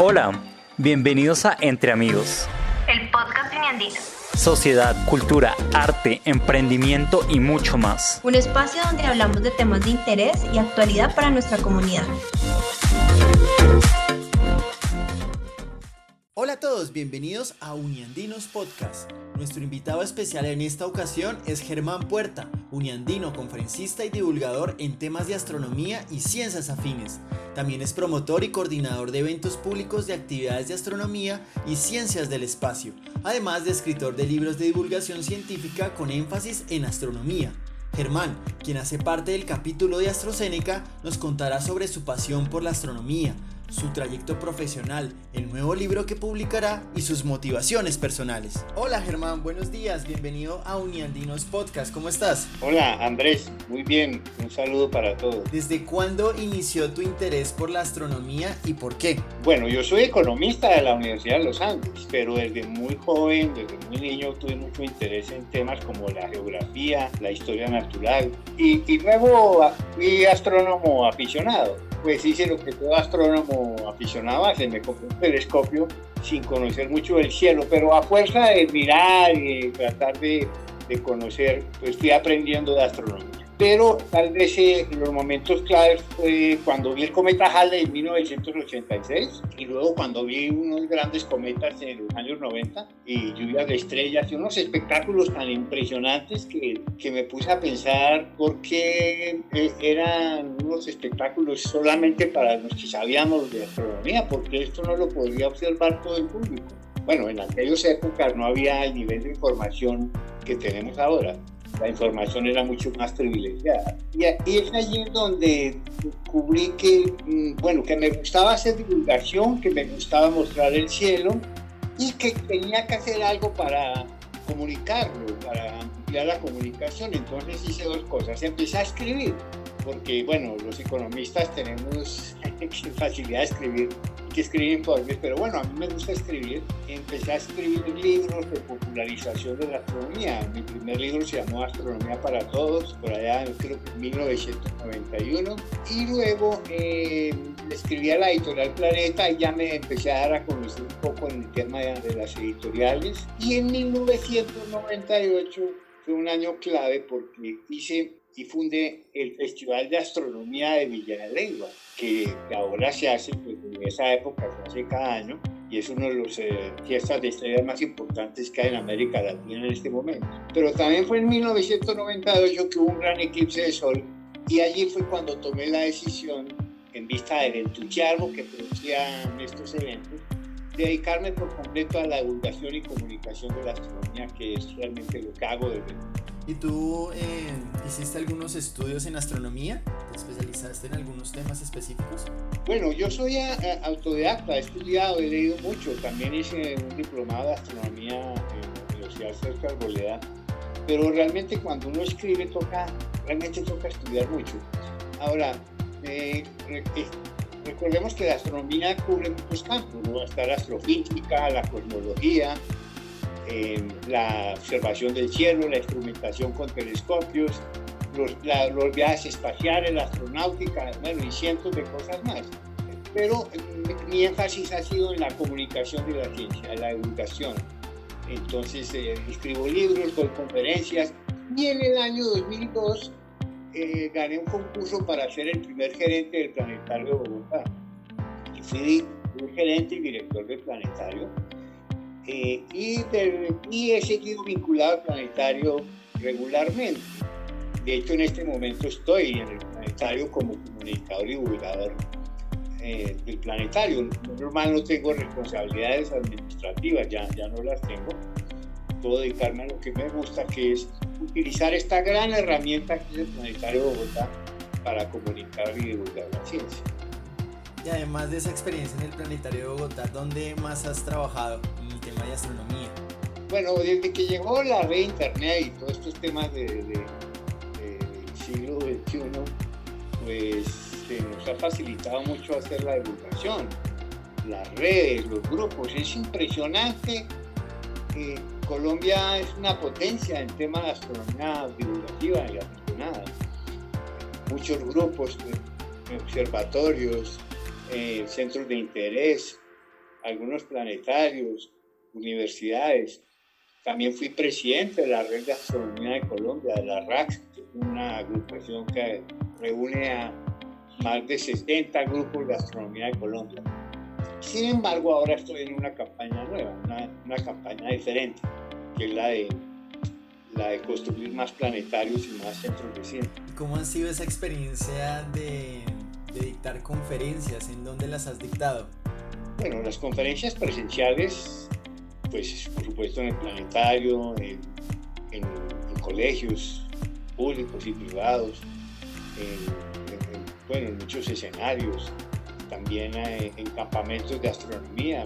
Hola, bienvenidos a Entre Amigos. El podcast Uniandino. Sociedad, cultura, arte, emprendimiento y mucho más. Un espacio donde hablamos de temas de interés y actualidad para nuestra comunidad. Hola a todos, bienvenidos a Uniandinos Podcast. Nuestro invitado especial en esta ocasión es Germán Puerta, uniandino, conferencista y divulgador en temas de astronomía y ciencias afines. También es promotor y coordinador de eventos públicos de actividades de astronomía y ciencias del espacio, además de escritor de libros de divulgación científica con énfasis en astronomía. Germán, quien hace parte del capítulo de AstroZeneca, nos contará sobre su pasión por la astronomía, su trayecto profesional, el nuevo libro que publicará y sus motivaciones personales. Hola Germán, buenos días, bienvenido a Uniandinos Podcast, ¿cómo estás? Hola Andrés, muy bien, un saludo para todos. ¿Desde cuándo inició tu interés por la astronomía y por qué? Bueno, yo soy economista de la Universidad de Los Andes, pero desde muy joven, desde muy niño tuve mucho interés en temas como la geografía, la historia natural y, y luego fui astrónomo aficionado pues hice lo que todo astrónomo aficionado hace, me compré un telescopio sin conocer mucho del cielo, pero a fuerza de mirar y tratar de, de conocer, pues fui aprendiendo de astronomía pero tal vez eh, los momentos claves fue cuando vi el cometa Halley en 1986 y luego cuando vi unos grandes cometas en los años 90 y lluvias de estrellas y unos espectáculos tan impresionantes que, que me puse a pensar por qué eh, eran unos espectáculos solamente para los que sabíamos de astronomía, porque esto no lo podría observar todo el público. Bueno, en aquellas épocas no había el nivel de información que tenemos ahora la información era mucho más privilegiada. Y, es allí donde descubrí que, mm, bueno, que me gustaba hacer divulgación, que me gustaba mostrar el cielo y que tenía que hacer algo para comunicarlo, para ampliar la comunicación. Entonces hice dos cosas. Empecé a escribir, porque, bueno, los economistas tenemos facilidad de escribir que escribir informes, pero bueno, a mí me gusta escribir. Empecé a escribir libros de popularización de la astronomía. Mi primer libro se llamó Astronomía para Todos, por allá creo que en 1991. Y luego eh, escribí a la editorial Planeta y ya me empecé a dar a conocer un poco en el tema de, de las editoriales. Y en 1998 fue un año clave porque hice y el Festival de Astronomía de Villalegua, que, ahora se hace, pues en esa época se hace cada año, y es una de las eh, fiestas de estrellas más importantes que hay en América Latina en este momento. Pero también fue en 1998 que hubo un gran eclipse de sol, y allí fue cuando tomé la decisión, en vista del entusiasmo que producían estos eventos, dedicarme por completo a la divulgación y comunicación de la astronomía, que es realmente lo que hago desde ¿Y tú eh, hiciste algunos estudios en astronomía? ¿Te especializaste en algunos temas específicos? Bueno, yo soy autodidacta, he estudiado, he leído mucho. También hice un diplomado de astronomía en la Universidad Cerca Arboleda. Pero realmente cuando uno escribe toca, realmente toca estudiar mucho. Ahora, eh, eh, recordemos que la astronomía cubre muchos campos, ¿no? Está la astrofísica, la cosmología, la observación del cielo, la instrumentación con telescopios, los, los viajes espaciales, la astronáutica, bueno, y cientos de cosas más. Pero mi énfasis ha sido en la comunicación de la ciencia, en la educación. Entonces, eh, escribo libros, doy conferencias, y en el año 2002 eh, gané un concurso para ser el primer gerente del Planetario de Bogotá. Y fui un gerente y director del Planetario eh, y, he seguido vinculado al planetario regularmente. De hecho, en este momento estoy en el planetario como comunicador y divulgador eh, del planetario. Normal no tengo responsabilidades administrativas, ya, ya no las tengo. Puedo dedicarme a lo que me gusta, que es utilizar esta gran herramienta que es el Planetario de Bogotá para comunicar y divulgar la ciencia. Y además de esa experiencia en el Planetario de Bogotá, ¿dónde más has trabajado? tema de astronomía? Bueno, desde que llegó la red internet y todos estos temas del de, siglo XXI, pues se nos ha facilitado mucho hacer la divulgación, las redes, los grupos. Es impresionante. que Colombia es una potencia en tema de astronomía divulgativa y aficionada. Muchos grupos, observatorios, eh, centros de interés, algunos planetarios, universidades. También fui presidente de la Red de Astronomía de Colombia, de la RAC, una agrupación que reúne a más de 60 grupos de astronomía de Colombia. Sin embargo, ahora estoy en una campaña nueva, una, una campaña diferente, que es la de, la de construir más planetarios y más centros de ciencia. ¿Cómo ha sido esa experiencia de, dictar conferencias? ¿En dónde las has dictado? Bueno, las conferencias presenciales, pues por supuesto en el planetario, en colegios públicos y privados, en, bueno, en muchos escenarios, también eh, en campamentos de astronomía,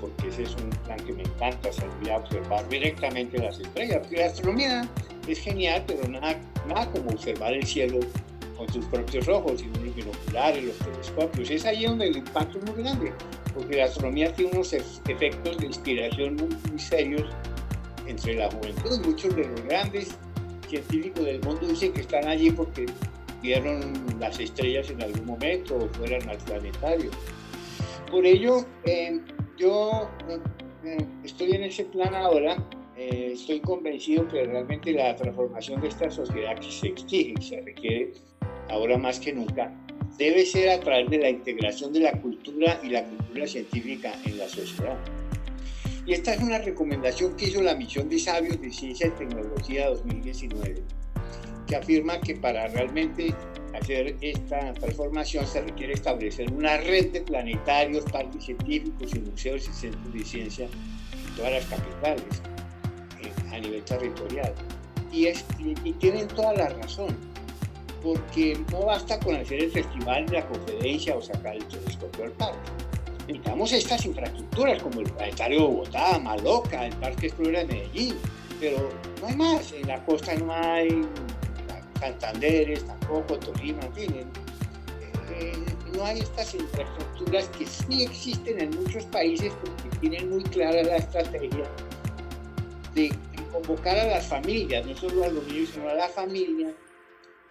porque ese es un plan que me encanta, salir a observar directamente las estrellas. Porque la astronomía es genial, pero nada, nada como observar el cielo con tus propios ojos, y los binoculares, los telescopios. Es ahí donde el impacto es muy grande, porque la astronomía tiene unos efectos de inspiración muy, muy serios entre la juventud. Muchos de los grandes científicos del mundo dicen que están allí porque vieron las estrellas en algún momento o fueran al planetario. Por ello, eh, yo eh, estoy en ese plan ahora, eh, estoy convencido que realmente la transformación de esta sociedad que se exige y se requiere ahora más que nunca, debe ser a través de la integración de la cultura y la cultura científica en la sociedad. Y esta es una recomendación que hizo la misión de sabios de ciencia y tecnología 2019 que afirma que para realmente hacer esta transformación se requiere establecer una red de planetarios, parques científicos y museos y centros de ciencia en todas las capitales eh, a nivel territorial. Y, es, y, y, tienen toda la razón, porque no basta con hacer el festival de la conferencia o sacar el telescopio al parque. Necesitamos estas infraestructuras como el Planetario de Bogotá, Maloca, el Parque Explora de Medellín, pero no hay más. En la costa no hay Santanderes, tampoco, Tolima, tienen. Eh, no hay estas infraestructuras que sí existen en muchos países porque tienen muy clara la estrategia de convocar a las familias, no solo a los niños, sino a la familia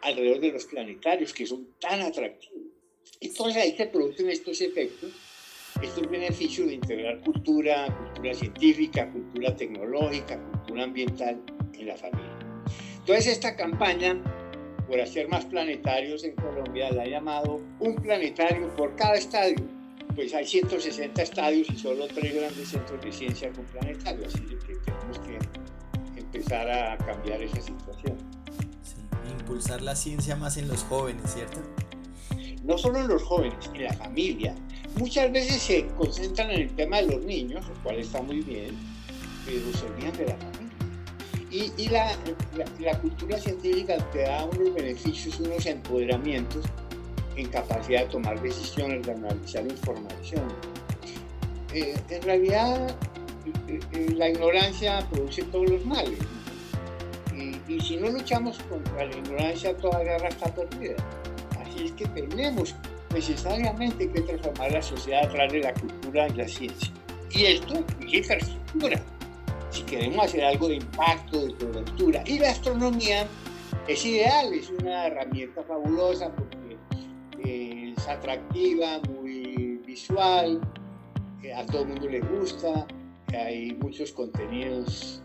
alrededor de los planetarios que son tan atractivos. Entonces ahí se producen estos efectos, estos beneficios de integrar cultura, cultura científica, cultura tecnológica, cultura ambiental en la familia. Entonces esta campaña por hacer más planetarios en Colombia, la ha llamado un planetario por cada estadio. Pues hay 160 estadios y solo tres grandes centros de ciencia con planetarios, así que tenemos que empezar a cambiar esa situación. Impulsar la ciencia más en los jóvenes, ¿cierto? No solo en los jóvenes, en la familia. Muchas veces se concentran en el tema de los niños, lo cual está muy bien, pero se olvidan de la familia. Y, y la, la, la, cultura científica te da unos beneficios, unos empoderamientos en capacidad de tomar decisiones, de analizar información. Eh, en realidad, eh, la ignorancia produce todos los males. Y, si no luchamos contra la ignorancia, toda guerra está perdida. Así es que tenemos necesariamente que transformar la sociedad a través de la cultura y la ciencia. Y esto es infraestructura si queremos hacer algo de impacto, de cobertura. Y la astronomía es ideal, es una herramienta fabulosa porque eh, es atractiva, muy visual, eh, a todo el mundo le gusta, hay muchos contenidos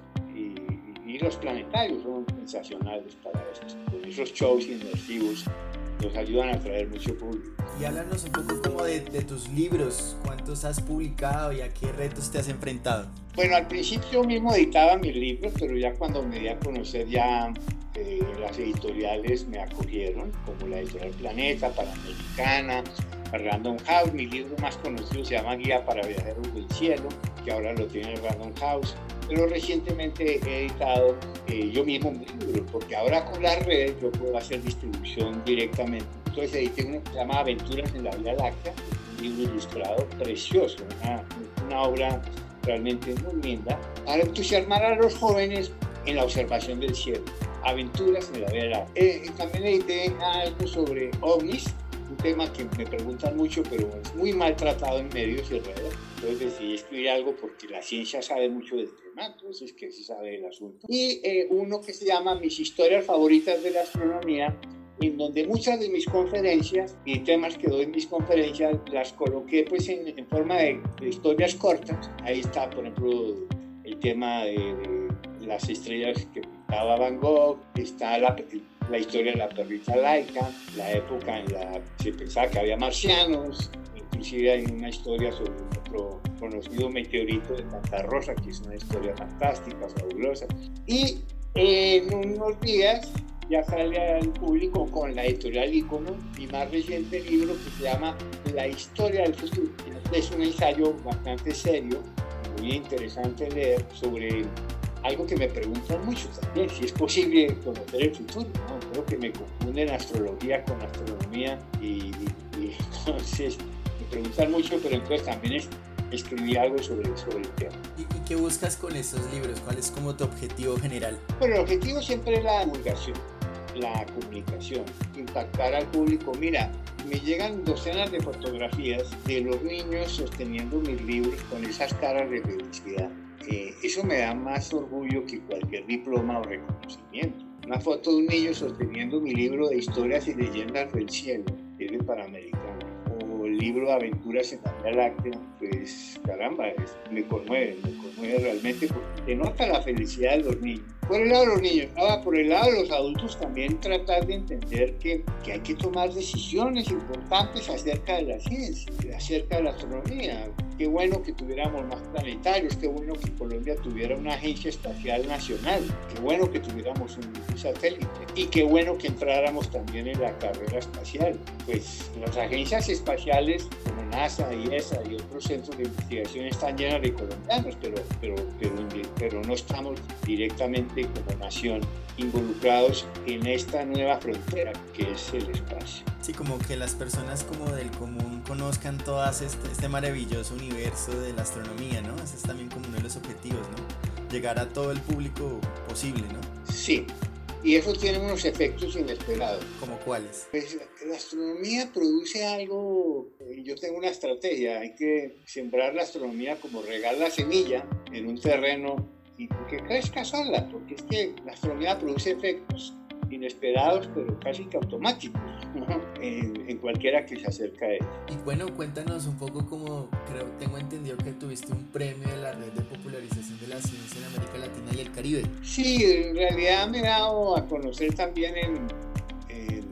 los planetarios son sensacionales para eso. Con esos shows inmersivos nos ayudan a atraer mucho público. Y háblanos un poco como de, de, tus libros, cuántos has publicado y a qué retos te has enfrentado. Bueno, al principio mismo editaba mis libros, pero ya cuando me di a conocer ya eh, las editoriales me acogieron, como la editorial Planeta, Panamericana, Random House, mi libro más conocido se llama Guía para Viajeros del Cielo, que ahora lo tiene Random House, pero recientemente he editado eh, yo mismo mi libro, porque ahora con las redes yo puedo hacer distribución directamente. Entonces edité uno que se llama Aventuras en la Vía Láctea, un libro ilustrado precioso, una, una obra realmente muy linda, para entusiasmar a los jóvenes en la observación del cielo. Aventuras en la Vía Láctea. Eh, también edité algo sobre ovnis, un tema que me preguntan mucho, pero es muy maltratado en medios y redes. Entonces decidí escribir algo porque la ciencia sabe mucho del tema, entonces que se sabe del asunto. Y eh, uno que se llama Mis historias favoritas de la astronomía, en donde muchas de mis conferencias y temas que doy en mis conferencias las coloqué pues en, forma de, historias cortas. Ahí está, por ejemplo, el tema de, las estrellas que pintaba Van Gogh, está la, la historia de la perrita laica, la época en la que pensaba que había marcianos, inclusive hay una historia sobre otro conocido meteorito de Santa Rosa, que es una historia fantástica, fabulosa. Y en unos días ya sale al público con la editorial Icono mi más reciente libro que se llama La historia del futuro. Es un ensayo bastante serio, muy interesante leer sobre algo que me preguntan mucho también, si es posible conocer el futuro. ¿no? Creo que me confunden astrología con astronomía y, y entonces me preguntan mucho, pero entonces también es escribí algo sobre, sobre el tema. ¿Y, qué buscas con estos libros? ¿Cuál es como tu objetivo general? Bueno, el objetivo siempre es la divulgación, la comunicación, impactar al público. Mira, me llegan docenas de fotografías de los niños sosteniendo mis libros con esas caras de felicidad. Eh, eso me da más orgullo que cualquier diploma o reconocimiento. Una foto de un niño sosteniendo mi libro de historias y leyendas del cielo, es de Panamericano libro Aventuras en la Láctea, pues caramba, me conmueve, me conmueve realmente porque denota la felicidad de los niños. Por el lado de los niños, ahora por el lado de los adultos también tratar de entender que, que hay que tomar decisiones importantes acerca de la ciencia, acerca de la astronomía. Qué bueno que tuviéramos más planetarios, qué bueno que Colombia tuviera una agencia espacial nacional, qué bueno que tuviéramos un satélite y qué bueno que entráramos también en la carrera espacial. Pues las agencias espaciales como NASA y ESA y otros centros de investigación están llenas de colombianos, pero, pero, pero, pero no estamos directamente como nación involucrados en esta nueva frontera que es el espacio. Sí, como que las personas como del común conozcan todo este, este maravilloso universo de la astronomía, ¿no? Ese es también como uno de los objetivos, ¿no? Llegar a todo el público posible, ¿no? Sí, y eso tiene unos efectos inesperados. ¿Como cuáles? Pues la astronomía produce algo, yo tengo una estrategia, hay que sembrar la astronomía como regar la semilla en un terreno y que crezca sola, porque es que la astronomía produce efectos inesperados, pero casi que automáticos cualquiera que se acerca a él. Y bueno, cuéntanos un poco cómo, creo, tengo entendido que tuviste un premio de la red de popularización de la ciencia en América Latina y el Caribe. Sí, en realidad me he dado a conocer también en, en,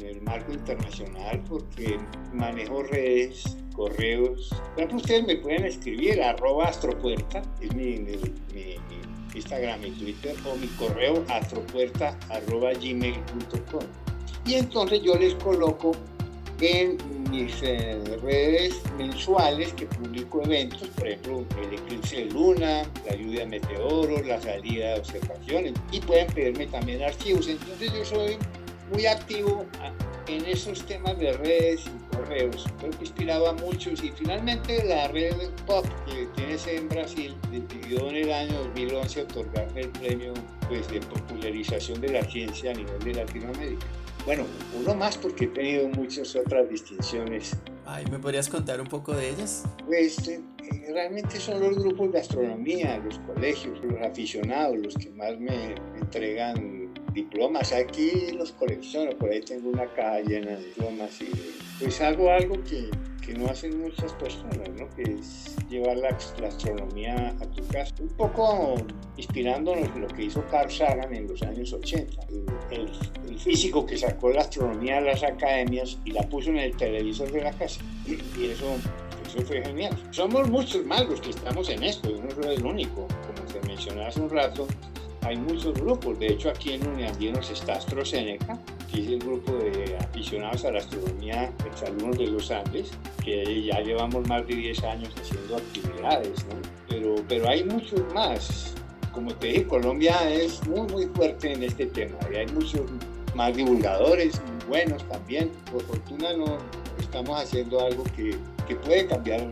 el marco internacional porque manejo redes correos. Por ejemplo, ustedes me pueden escribir arroba astropuerta, es mi, mi Instagram y Twitter o mi correo astropuerta.gmail.com. Y entonces yo les coloco en mis eh, redes mensuales que publico eventos, por ejemplo, el eclipse de luna, la lluvia de meteoros, la salida de observaciones, y pueden pedirme también archivos. Entonces yo soy muy activo en esos temas de redes correos. Creo que inspiraba a muchos y finalmente la red POP que tiene en Brasil decidió en el año 2011 otorgarme el premio pues, de popularización de la ciencia a nivel de Latinoamérica. Bueno, uno más porque he tenido muchas otras distinciones. Ay, ¿me podrías contar un poco de ellas? Pues eh, realmente son los grupos de astronomía, los colegios, los aficionados, los que más me entregan diplomas. Aquí los colecciono, por ahí tengo una caja llena de diplomas y pues hago algo que, que no hacen muchas personas, ¿no? que es llevar la, astronomía a tu casa. Un poco inspirándonos en lo que hizo Carl Sagan en los años 80, el, el, físico que sacó la astronomía a las academias y la puso en el televisor de la casa. Y, eso, eso fue genial. Somos muchos más los que estamos en esto, yo no soy el único, como te mencioné hace un rato hay muchos grupos. De hecho, aquí en Uniandinos está AstroSeneca, que es el grupo de aficionados a la astronomía, exalumnos de los Andes, que ya llevamos más de 10 años haciendo actividades. Pero, pero hay muchos más. Como te dije, Colombia es muy, muy fuerte en este tema y hay muchos más divulgadores muy buenos también. Por fortuna no estamos haciendo algo que, que puede cambiar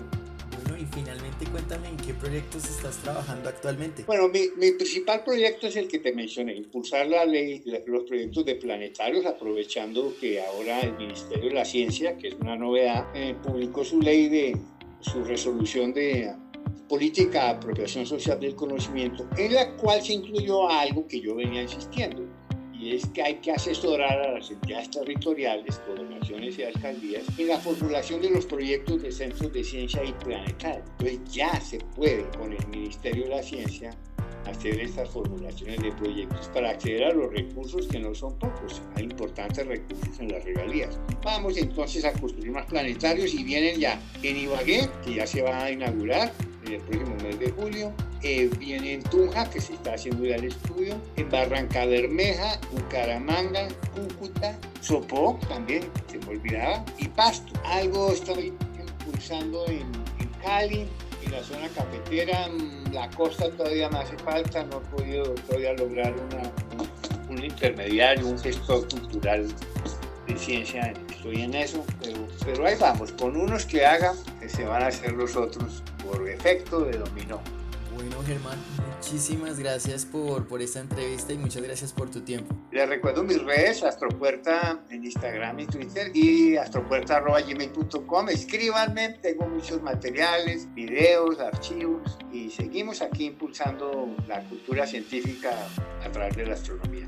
y finalmente cuéntame en qué proyectos estás trabajando actualmente. Bueno, mi, mi principal proyecto es el que te mencioné, impulsar la ley, los proyectos de planetarios, aprovechando que ahora el Ministerio de la Ciencia, que es una novedad, eh, publicó su ley de su resolución de política de apropiación social del conocimiento, en la cual se incluyó algo que yo venía insistiendo, y es que hay que asesorar a las entidades territoriales, gobernaciones y alcaldías en la formulación de los proyectos de centros de ciencia y planetaria. Entonces ya se puede con el Ministerio de la Ciencia hacer estas formulaciones de proyectos para acceder a los recursos que no son pocos. Hay importantes recursos en las regalías. Vamos entonces a construir más planetarios y vienen ya en Ibagué, que ya se va a inaugurar en el próximo mes de julio. Eh, viene en Tunja, que se está haciendo ya el estudio. En Barranca Bermeja, Bucaramanga, Cúcuta, Sopó, también, se me olvidaba. Y Pasto. Algo estoy impulsando en, Cali, en la zona cafetera, mm, la costa todavía me hace falta, no he podido todavía lograr una, un, intermediario, un gestor cultural de ciencia, estoy en eso, pero, pero ahí vamos, con unos que hagan, se van a hacer los otros por efecto de dominó. Germán, muchísimas gracias por, por esta entrevista y muchas gracias por tu tiempo. Les recuerdo mis redes, Astropuerta en Instagram y Twitter y astropuerta.gmail.com. Escríbanme, tengo muchos materiales, videos, archivos y seguimos aquí impulsando la cultura científica a través de la astronomía.